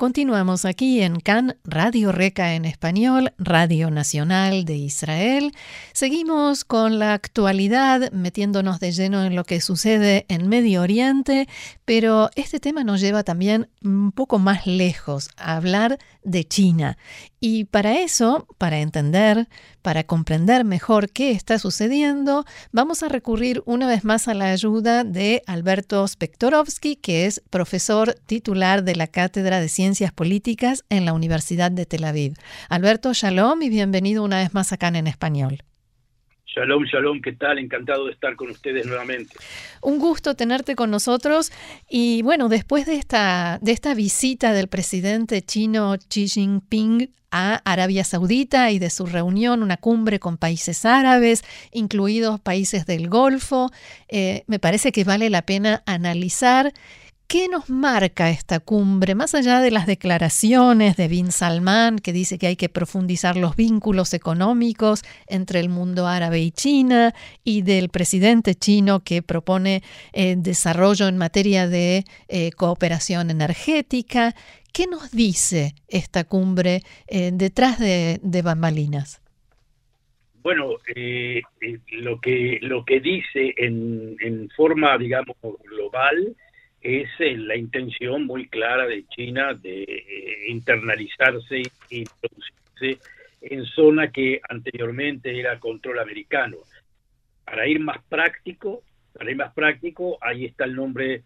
Continuamos aquí en CAN, Radio Reca en español, Radio Nacional de Israel. Seguimos con la actualidad, metiéndonos de lleno en lo que sucede en Medio Oriente, pero este tema nos lleva también un poco más lejos, a hablar de China. Y para eso, para entender, para comprender mejor qué está sucediendo, vamos a recurrir una vez más a la ayuda de Alberto Spektorovsky, que es profesor titular de la Cátedra de Ciencias Políticas en la Universidad de Tel Aviv. Alberto, shalom y bienvenido una vez más acá en Español. Shalom, shalom, ¿qué tal? Encantado de estar con ustedes nuevamente. Un gusto tenerte con nosotros y bueno, después de esta, de esta visita del presidente chino Xi Jinping a Arabia Saudita y de su reunión, una cumbre con países árabes, incluidos países del Golfo, eh, me parece que vale la pena analizar ¿Qué nos marca esta cumbre, más allá de las declaraciones de Bin Salman, que dice que hay que profundizar los vínculos económicos entre el mundo árabe y China, y del presidente chino que propone eh, desarrollo en materia de eh, cooperación energética? ¿Qué nos dice esta cumbre eh, detrás de, bambalinas? Bueno, lo, que, lo que dice en forma, digamos, global, es eh, la intención muy clara de China de eh, internalizarse e introducirse en zona que anteriormente era control americano. Para ir más práctico, para ir más práctico, ahí está el nombre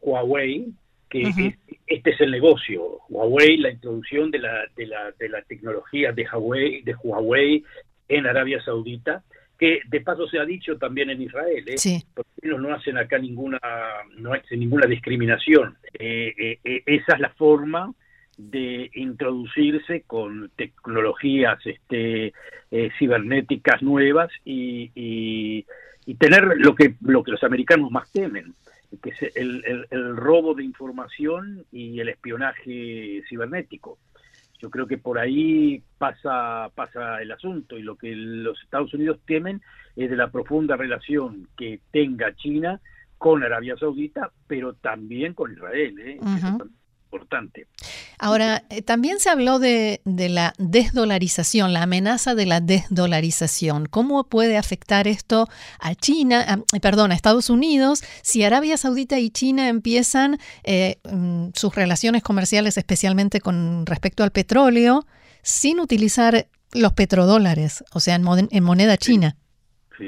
Huawei, que este es el negocio. Huawei, la introducción de la, de la, de la tecnología de Huawei, de Huawei en Arabia Saudita, que de paso se ha dicho también en Israel, ¿eh? porque ellos no hacen acá ninguna, no hacen ninguna discriminación. Eh, eh, eh, esa es la forma de introducirse con tecnologías este, cibernéticas nuevas y, y, tener lo que, lo que los americanos más temen, que es el, el robo de información y el espionaje cibernético. Yo creo que por ahí pasa, pasa el asunto y lo que los Estados Unidos temen es de la profunda relación que tenga China con Arabia Saudita, pero también con Israel. ¿eh? Importante. Ahora, eh, también se habló de, la desdolarización, la amenaza de la desdolarización. ¿Cómo puede afectar esto a China, perdón, a Estados Unidos, si Arabia Saudita y China empiezan eh, mm, sus relaciones comerciales, especialmente con respecto al petróleo, sin utilizar los petrodólares, o sea, en, moneda china? Sí,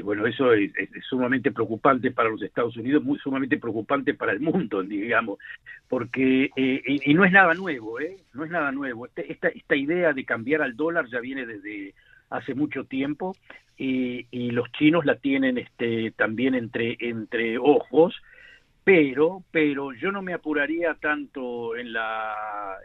bueno, eso es, sumamente preocupante para los Estados Unidos, sumamente preocupante para el mundo, digamos, porque, eh, y, no es nada nuevo, ¿eh? No es nada nuevo. Este, esta, esta idea de cambiar al dólar ya viene desde hace mucho tiempo y, y los chinos la tienen este, también entre, entre ojos pero pero yo no me apuraría tanto en la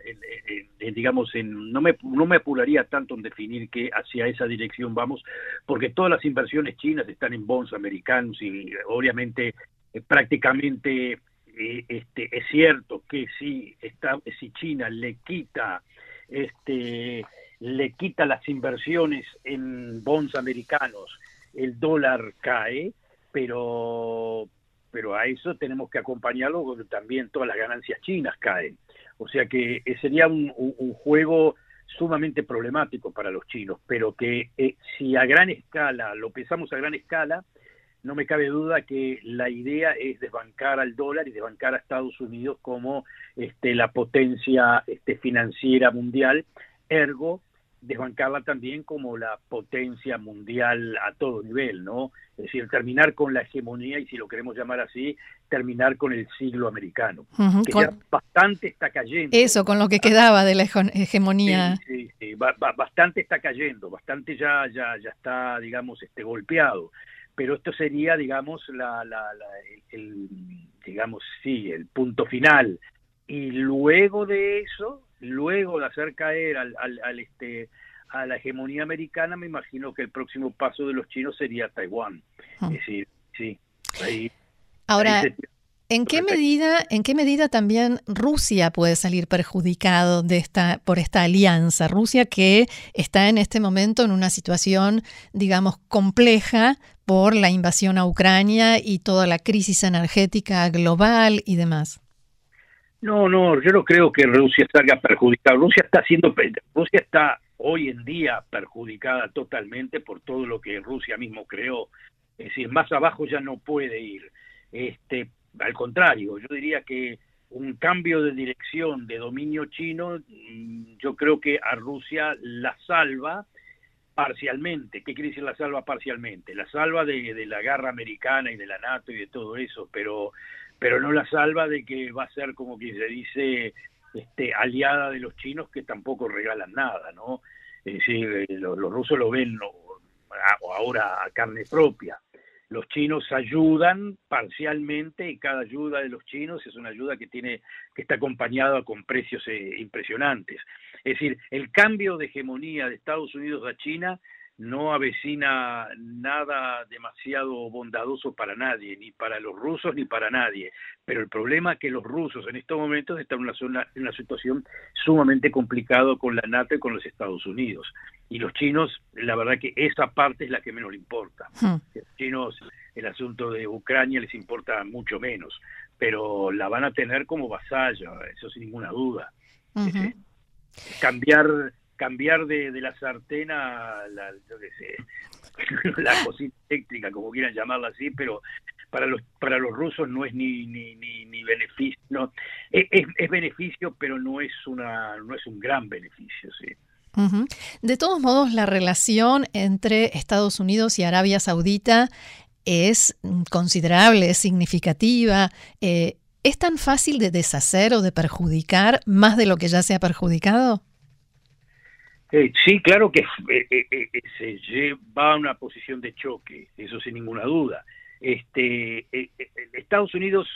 digamos en no me no me apuraría tanto en definir que hacia esa dirección vamos porque todas las inversiones chinas están en bonds americanos y obviamente eh, prácticamente eh, este es cierto que si está si China le quita este le quita las inversiones en bonds americanos el dólar cae pero pero a eso tenemos que acompañarlo porque también todas las ganancias chinas caen. O sea que eh, sería un, juego sumamente problemático para los chinos, pero que eh, si a gran escala, lo pensamos a gran escala, no me cabe duda que la idea es desbancar al dólar y desbancar a Estados Unidos como este, la potencia este, financiera mundial, ergo desbancarla también como la potencia mundial a todo nivel, ¿no? Es decir, terminar con la hegemonía y si lo queremos llamar así, terminar con el siglo americano, que ya bastante está cayendo. Eso, con lo que quedaba de la hegemonía. Sí, sí, bastante está cayendo, bastante ya, ya, ya está, digamos, este golpeado. Pero esto sería, digamos, la, la, el, digamos, sí, el punto final. Y luego de eso, luego de hacer caer al, al, este a la hegemonía americana, me imagino que el próximo paso de los chinos sería Taiwán. Sí. Ahora, ¿En qué medida, en qué medida también Rusia puede salir perjudicado de esta, por esta alianza? Rusia que está en este momento en una situación, digamos, compleja por la invasión a Ucrania y toda la crisis energética global y demás. No, no, yo no creo que Rusia salga perjudicada. Rusia está siendo, Rusia está hoy en día perjudicada totalmente por todo lo que Rusia mismo creó. Es decir, más abajo ya no puede ir. Este, al contrario, yo diría que un cambio de dirección de dominio chino, mm, yo creo que a Rusia la salva parcialmente. ¿Qué quiere decir la salva parcialmente? La salva de, la guerra americana y de la NATO y de todo eso, pero, pero no la salva de que va a ser como que se dice este, aliada de los chinos que tampoco regalan nada, ¿no? Es decir, eh, los, rusos lo ven ahora a carne propia los chinos ayudan parcialmente y cada ayuda de los chinos es una ayuda que tiene que está acompañada con precios eh, impresionantes. Es decir, el cambio de hegemonía de Estados Unidos a China no avecina nada demasiado bondadoso para nadie, ni para los rusos ni para nadie. Pero el problema es que los rusos en estos momentos están en una, zona, en una situación sumamente complicada con la NATO y con los Estados Unidos. Y los chinos, la verdad que esa parte es la que menos le importa. Hmm. Los chinos, el asunto de Ucrania les importa mucho menos, pero la van a tener como vasalla, eso sin ninguna duda. cambiar cambiar de, la sartén a la, la cocina eléctrica, como quieran llamarla así, pero para los para los rusos no es ni ni, ni, beneficio, no es, es, beneficio, pero no es una no es un gran beneficio, sí. De todos modos, la relación entre Estados Unidos y Arabia Saudita es considerable, es significativa. Eh, ¿Es tan fácil de deshacer o de perjudicar más de lo que ya se ha perjudicado? Eh, sí, claro que eh, eh, se lleva a una posición de choque, eso sin ninguna duda. Este, Estados Unidos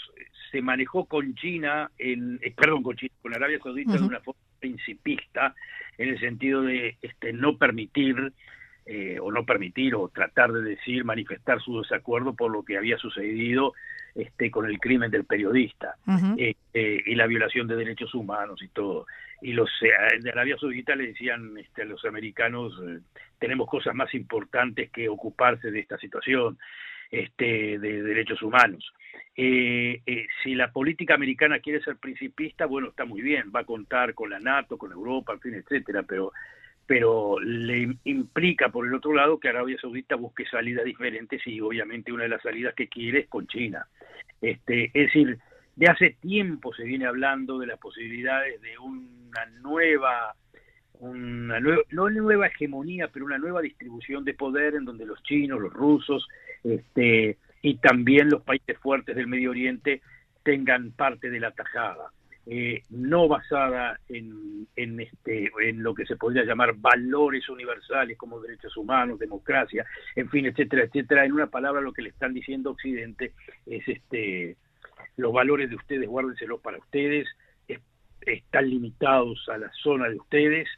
se manejó con China, en, perdón, con, China, con Arabia Saudita de una forma principista, en el sentido de este, no permitir o no permitir o tratar de decir, manifestar su desacuerdo por lo que había sucedido este, con el crimen del periodista y la violación de derechos humanos y todo y los eh, de Arabia Saudita le decían este, a los americanos eh, tenemos cosas más importantes que ocuparse de esta situación este, de derechos humanos. Eh, si la política americana quiere ser principista, bueno, está muy bien, va a contar con la NATO, con Europa, en fin, etcétera, pero pero le implica por el otro lado que Arabia Saudita busque salidas diferentes y obviamente una de las salidas que quiere es con China. Este, es decir, de hace tiempo se viene hablando de las posibilidades de una nueva, una nueva, no nueva hegemonía, pero una nueva distribución de poder en donde los chinos, los rusos, este, y también los países fuertes del Medio Oriente tengan parte de la tajada. Eh, no basada en, en, este, en lo que se podría llamar valores universales como derechos humanos, democracia, en fin, etcétera, etcétera. En una palabra, lo que le están diciendo Occidente es este los valores de ustedes guárdenselos para ustedes, están limitados a la zona de ustedes,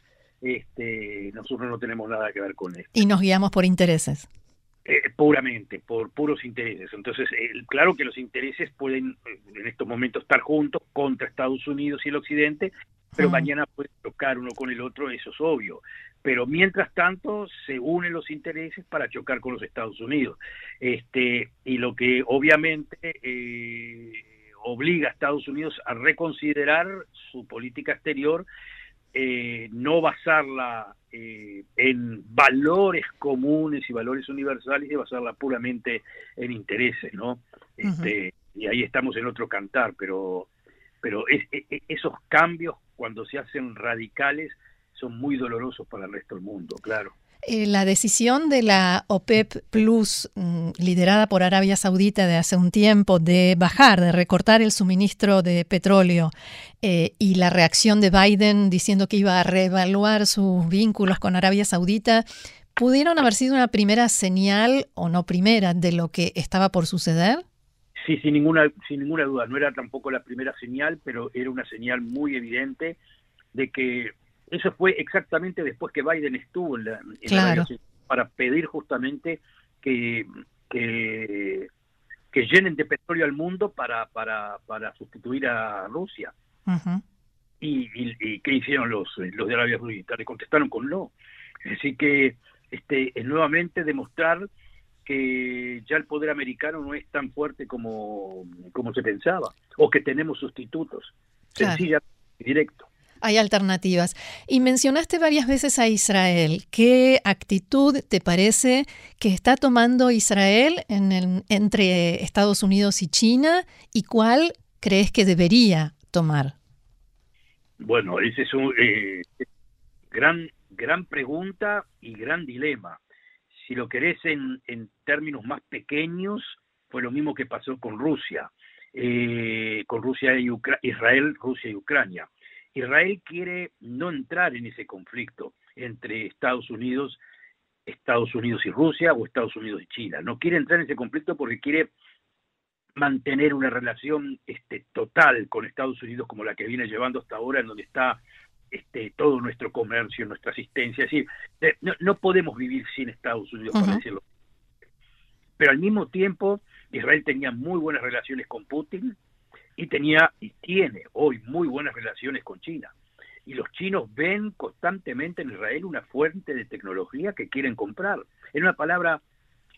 este, nosotros no tenemos nada que ver con esto. Y nos guiamos por intereses. Eh, puramente, por puros intereses. Entonces, claro que los intereses pueden en estos momentos estar juntos contra Estados Unidos y el Occidente, pero mañana pueden chocar uno con el otro, eso es obvio. Pero mientras tanto se unen los intereses para chocar con los Estados Unidos. Este, y lo que obviamente eh, obliga a Estados Unidos a reconsiderar su política exterior, eh, no basarla eh, en valores comunes y valores universales y basarla puramente en intereses, ¿no? Este, y ahí estamos en otro cantar, pero pero es, e, e, esos cambios cuando se hacen radicales son muy dolorosos para el resto del mundo, claro. Eh, la decisión de la OPEP Plus, mm, liderada por Arabia Saudita de hace un tiempo, de bajar, de recortar el suministro de petróleo eh, y la reacción de Biden diciendo que iba a reevaluar sus vínculos con Arabia Saudita, ¿pudieron haber sido una primera señal o no primera de lo que estaba por suceder? Sí, sin ninguna, sin ninguna duda. No era tampoco la primera señal, pero era una señal muy evidente de que eso fue exactamente después que Biden estuvo en la, para pedir justamente que, que, que llenen de petróleo al mundo para, para, para sustituir a Rusia. y, y, qué hicieron los, los de Arabia Saudita? Le contestaron con no. Así que este, es nuevamente demostrar que ya el poder americano no es tan fuerte como, como se pensaba, o que tenemos sustitutos. Sencilla y directo. Hay alternativas. Y mencionaste varias veces a Israel. ¿Qué actitud te parece que está tomando Israel en el, entre Estados Unidos y China y cuál crees que debería tomar? Bueno, ese es un eh, gran, gran pregunta y gran dilema. Si lo querés en, en términos más pequeños, fue lo mismo que pasó con Rusia, eh, con Rusia y Israel, Rusia y Ucrania. Israel quiere no entrar en ese conflicto entre Estados Unidos, Estados Unidos y Rusia o Estados Unidos y China. No quiere entrar en ese conflicto porque quiere mantener una relación este, total con Estados Unidos como la que viene llevando hasta ahora, en donde está este, todo nuestro comercio, nuestra asistencia. Es decir, eh, no, podemos vivir sin Estados Unidos, para decirlo. Pero al mismo tiempo, Israel tenía muy buenas relaciones con Putin, y tenía y tiene hoy muy buenas relaciones con China. Y los chinos ven constantemente en Israel una fuente de tecnología que quieren comprar. En una palabra,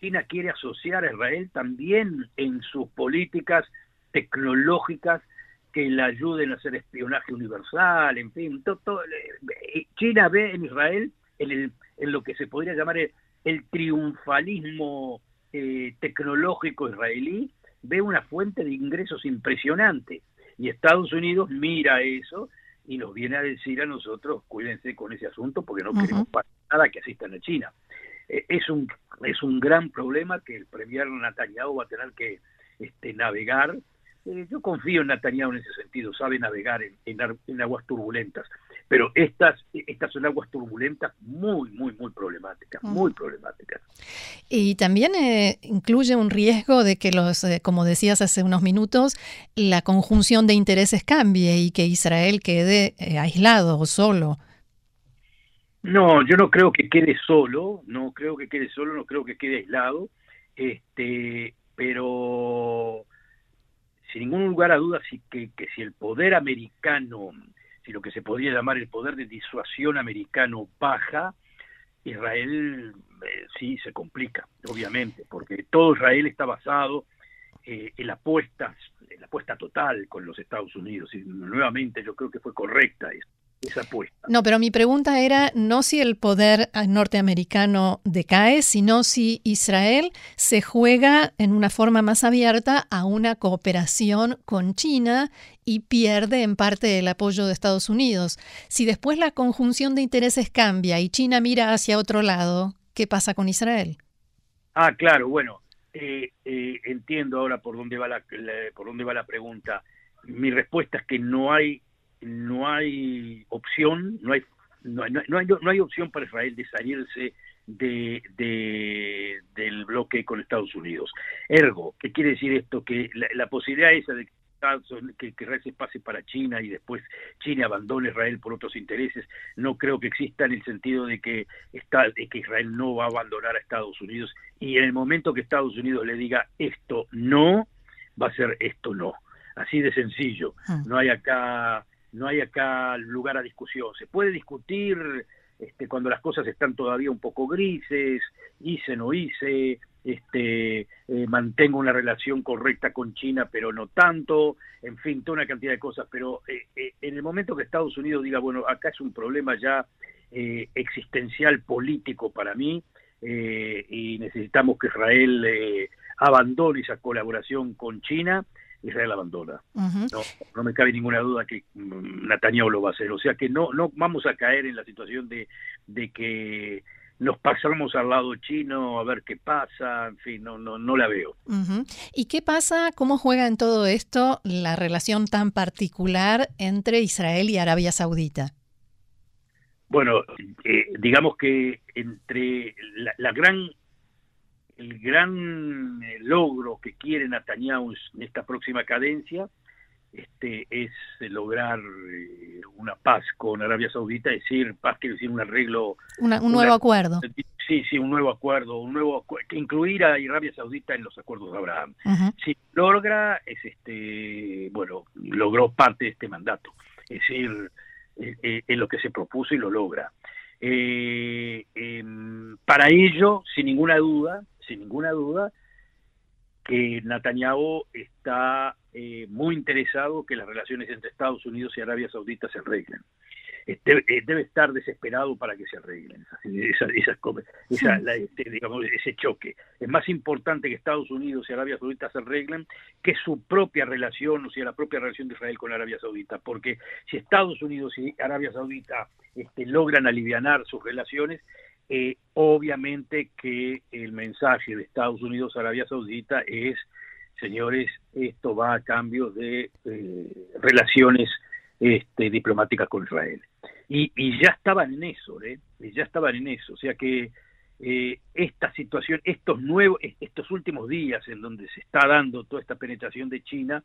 China quiere asociar a Israel también en sus políticas tecnológicas que le ayuden a hacer espionaje universal, en fin, todo, eh, China ve en Israel en, el, en lo que se podría llamar el, triunfalismo eh, tecnológico israelí ve una fuente de ingresos impresionante y Estados Unidos mira eso y nos viene a decir a nosotros, cuídense con ese asunto porque no queremos para nada que asistan a China. Eh, es, un, es un gran problema que el premier Netanyahu va a tener que este, navegar. Eh, yo confío en Netanyahu en ese sentido, sabe navegar en, en aguas turbulentas pero estas, estas son aguas turbulentas muy, muy, muy problemáticas, mm. muy problemáticas. Y también eh, incluye un riesgo de que los, eh, como decías hace unos minutos, la conjunción de intereses cambie y que Israel quede eh, aislado o solo. No, yo no creo que quede solo, no creo que quede solo, no creo que quede aislado, este, pero sin ningún lugar a dudas que, que si el poder americano si lo que se podría llamar el poder de disuasión americano baja, Israel eh, sí se complica, obviamente, porque todo Israel está basado eh, en la apuesta, en la apuesta total con los Estados Unidos. Y nuevamente yo creo que fue correcta eso esa apuesta. No, pero mi pregunta era no si el poder norteamericano decae, sino si Israel se juega en una forma más abierta a una cooperación con China y pierde en parte el apoyo de Estados Unidos. Si después la conjunción de intereses cambia y China mira hacia otro lado, ¿qué pasa con Israel? Ah, claro, bueno, eh, eh, entiendo ahora por dónde va la, por dónde va la pregunta. Mi respuesta es que no hay no hay opción, no hay, no hay, no hay, no hay opción para Israel de salirse de, de, del bloque con Estados Unidos. Ergo, ¿qué quiere decir esto? Que la, posibilidad esa de que, que Israel se pase para China y después China abandone Israel por otros intereses, no creo que exista en el sentido de que, está, de que Israel no va a abandonar a Estados Unidos y en el momento que Estados Unidos le diga esto no, va a ser esto no. Así de sencillo. Ah. No hay acá no hay acá lugar a discusión. Se puede discutir este, cuando las cosas están todavía un poco grises, hice, no hice, este, eh, mantengo una relación correcta con China, pero no tanto, en fin, toda una cantidad de cosas. Pero eh, eh, en el momento que Estados Unidos diga, bueno, acá es un problema ya existencial político para mí y necesitamos que Israel abandone esa colaboración con China, Israel abandona. no, no me cabe ninguna duda que mm, Netanyahu lo va a hacer. O sea que no, no vamos a caer en la situación de, de que nos pasamos al lado chino a ver qué pasa, en fin, no, no, no la veo. ¿Y qué pasa, cómo juega en todo esto la relación tan particular entre Israel y Arabia Saudita? Bueno, eh, digamos que entre la gran el gran eh, logro que quiere Netanyahu en esta próxima cadencia este, es lograr eh, una paz con Arabia Saudita, es decir, paz quiere decir un arreglo. un nuevo acuerdo. sí, sí, un nuevo acuerdo, un nuevo que incluir a Arabia Saudita en los acuerdos de Abraham. Si logra, es este, bueno, logró parte de este mandato, es decir, es, lo que se propuso y lo logra. Eh, em, para ello, sin ninguna duda, sin ninguna duda, que Netanyahu está eh, muy interesado que las relaciones entre Estados Unidos y Arabia Saudita se arreglen. Eh, debe, estar desesperado para que se arreglen esas, este, digamos, ese choque. Es más importante que Estados Unidos y Arabia Saudita se arreglen que su propia relación, o sea, la propia relación de Israel con Arabia Saudita, porque si Estados Unidos y Arabia Saudita este, logran aliviar sus relaciones, eh, obviamente que el mensaje de Estados Unidos a Arabia Saudita es, señores, esto va a cambio de eh, relaciones este, diplomáticas con Israel. Y, ya estaban en eso, ¿eh? ya estaban en eso. O sea que esta situación, estos nuevos, estos últimos días en donde se está dando toda esta penetración de China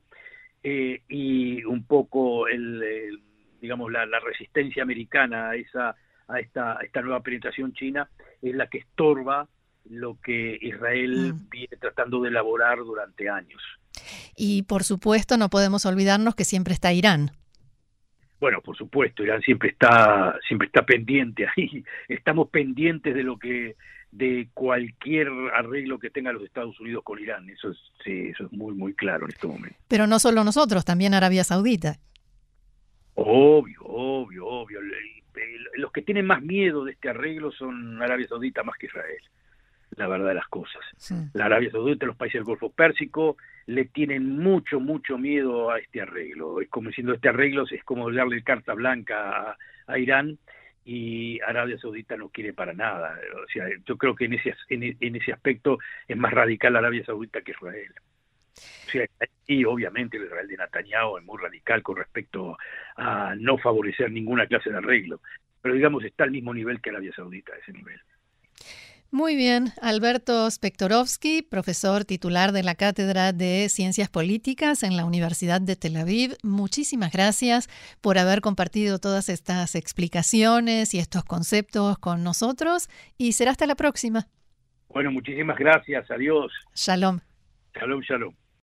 y un poco el, digamos la, la, resistencia americana a esa a esta, esta nueva penetración china es la que estorba lo que Israel mm. viene tratando de elaborar durante años. Y por supuesto no podemos olvidarnos que siempre está Irán. Bueno, por supuesto, Irán siempre está siempre está pendiente ahí. Estamos pendientes de lo que de cualquier arreglo que tenga los Estados Unidos con Irán. Eso es sí, eso es muy muy claro en este momento. Pero no solo nosotros, también Arabia Saudita. Obvio, obvio, obvio los que tienen más miedo de este arreglo son Arabia Saudita más que Israel, la verdad de las cosas. La Arabia Saudita, los países del Golfo Pérsico, le tienen mucho, mucho miedo a este arreglo. Es como diciendo, este arreglo es como darle carta blanca a, Irán y Arabia Saudita no quiere para nada. O sea, yo creo que en ese, en ese aspecto es más radical Arabia Saudita que Israel y obviamente el Israel de Netanyahu es muy radical con respecto a no favorecer ninguna clase de arreglo, pero digamos está al mismo nivel que Arabia Saudita, ese nivel. Muy bien, Alberto Spektorovsky, profesor titular de la Cátedra de Ciencias Políticas en la Universidad de Tel Aviv, muchísimas gracias por haber compartido todas estas explicaciones y estos conceptos con nosotros y será hasta la próxima. Bueno, muchísimas gracias, adiós. Shalom. Shalom, shalom.